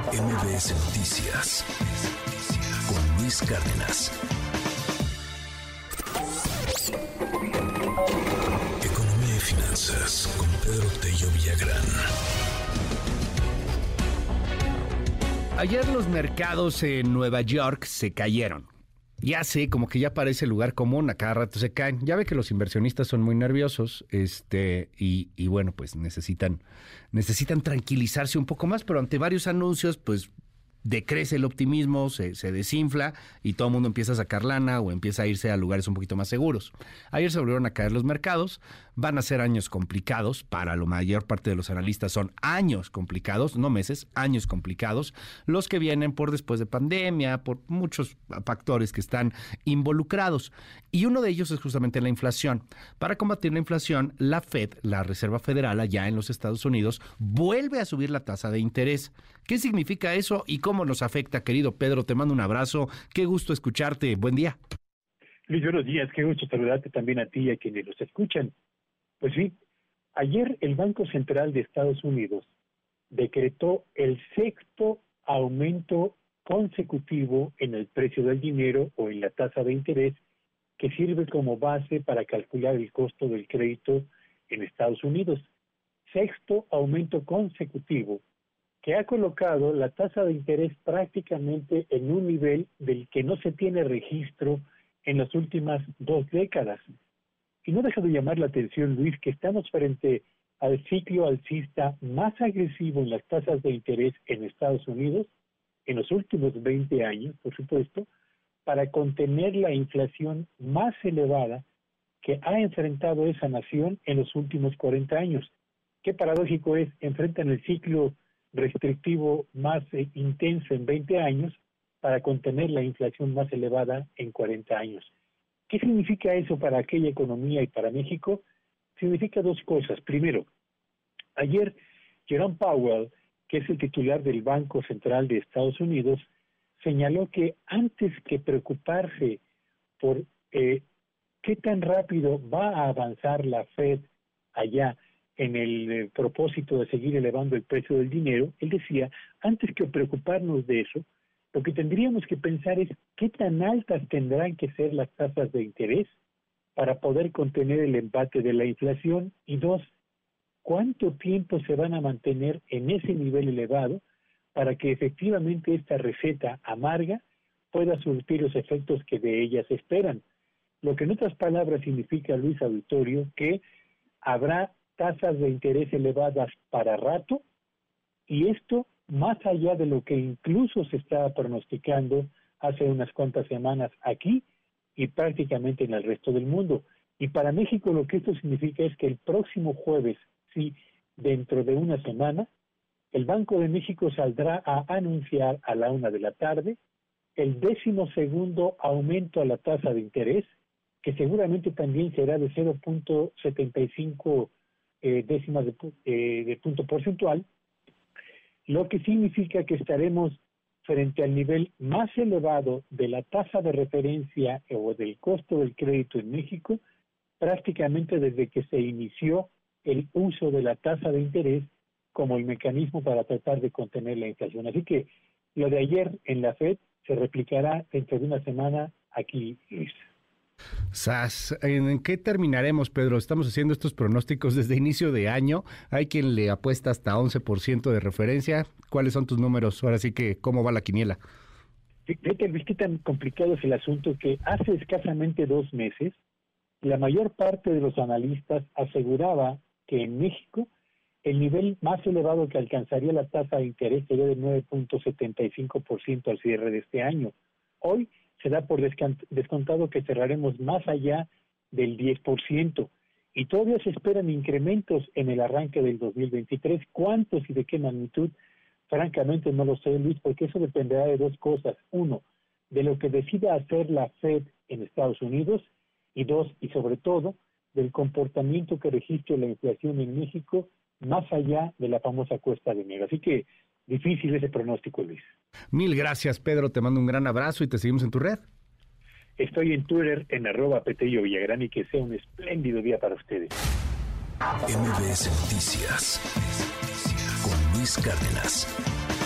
MBS Noticias con Luis Cárdenas. Economía y finanzas con Pedro Tello Villagrán. Ayer los mercados en Nueva York se cayeron. Ya sé, como que ya parece lugar común, a cada rato se caen. Ya ve que los inversionistas son muy nerviosos, este, y, y bueno, pues necesitan, necesitan tranquilizarse un poco más, pero ante varios anuncios, pues decrece el optimismo, se, desinfla y todo el mundo empieza a sacar lana o empieza a irse a lugares un poquito más seguros. Ayer se volvieron a caer los mercados, van a ser años complicados, para la mayor parte de los analistas son años complicados, no meses, años complicados, los que vienen por después de pandemia, por muchos factores que están involucrados. Y uno de ellos es justamente la inflación. Para combatir la inflación, la Fed, la Reserva Federal allá en los Estados Unidos, vuelve a subir la tasa de interés. ¿Qué significa eso y cómo nos afecta, querido Pedro? Te mando un abrazo. Qué gusto escucharte. Buen día. Luis, buenos días. Qué gusto saludarte también a ti y a quienes los escuchan. Pues sí, ayer el Banco Central de Estados Unidos decretó el sexto aumento consecutivo en el precio del dinero o en la tasa de interés que sirve como base para calcular el costo del crédito en Estados Unidos. Sexto aumento consecutivo que ha colocado la tasa de interés prácticamente en un nivel del que no se tiene registro en las últimas dos décadas. Y no deja de llamar la atención, Luis, que estamos frente al ciclo alcista más agresivo en las tasas de interés en Estados Unidos en los últimos 20 años, por supuesto, para contener la inflación más elevada que ha enfrentado esa nación en los últimos 40 años. Qué paradójico es, enfrentan el ciclo restrictivo más eh, intenso en 20 años para contener la inflación más elevada en 40 años. ¿Qué significa eso para aquella economía y para México? Significa dos cosas. Primero, ayer Jerome Powell, que es el titular del Banco Central de Estados Unidos, señaló que antes que preocuparse por eh, qué tan rápido va a avanzar la Fed allá en el eh, propósito de seguir elevando el precio del dinero, él decía, antes que preocuparnos de eso, lo que tendríamos que pensar es qué tan altas tendrán que ser las tasas de interés para poder contener el empate de la inflación y dos, cuánto tiempo se van a mantener en ese nivel elevado para que efectivamente esta receta amarga pueda surtir los efectos que de ellas esperan. Lo que en otras palabras significa, Luis Auditorio, que habrá tasas de interés elevadas para rato y esto más allá de lo que incluso se estaba pronosticando hace unas cuantas semanas aquí y prácticamente en el resto del mundo. Y para México lo que esto significa es que el próximo jueves, sí, dentro de una semana, el Banco de México saldrá a anunciar a la una de la tarde el décimo segundo aumento a la tasa de interés, que seguramente también será de 0.75 eh, décimas eh, de, punto porcentual, lo que significa que estaremos frente al nivel más elevado de la tasa de referencia o del costo del crédito en México prácticamente desde que se inició el uso de la tasa de interés como el mecanismo para tratar de contener la inflación. Así que lo de ayer en la Fed se replicará dentro de una semana aquí, Sas, ¿en qué terminaremos, Pedro? Estamos haciendo estos pronósticos desde inicio de año. Hay quien le apuesta hasta 11% de referencia. ¿Cuáles son tus números? Ahora sí que, ¿cómo va la quiniela? Fíjate, qué tan complicado es el asunto que hace escasamente dos meses la mayor parte de los analistas aseguraba que en México el nivel más elevado que alcanzaría la tasa de interés sería de 9.75% al cierre de este año. Hoy se da por descontado que cerraremos más allá del 10%. Y todavía se esperan incrementos en el arranque del 2023. ¿Cuántos y de qué magnitud? Francamente no lo sé, Luis, porque eso dependerá de dos cosas. Uno, de lo que decida hacer la Fed en Estados Unidos y dos, y sobre todo, del comportamiento que registre la inflación en México más allá de la famosa cuesta de enero. Así que difícil ese pronóstico, Luis. Mil gracias, Pedro. Te mando un gran abrazo y te seguimos en tu red. Estoy en Twitter en arroba Petello Villagrán y que sea un espléndido día para ustedes. MBS Noticias con Luis Cárdenas.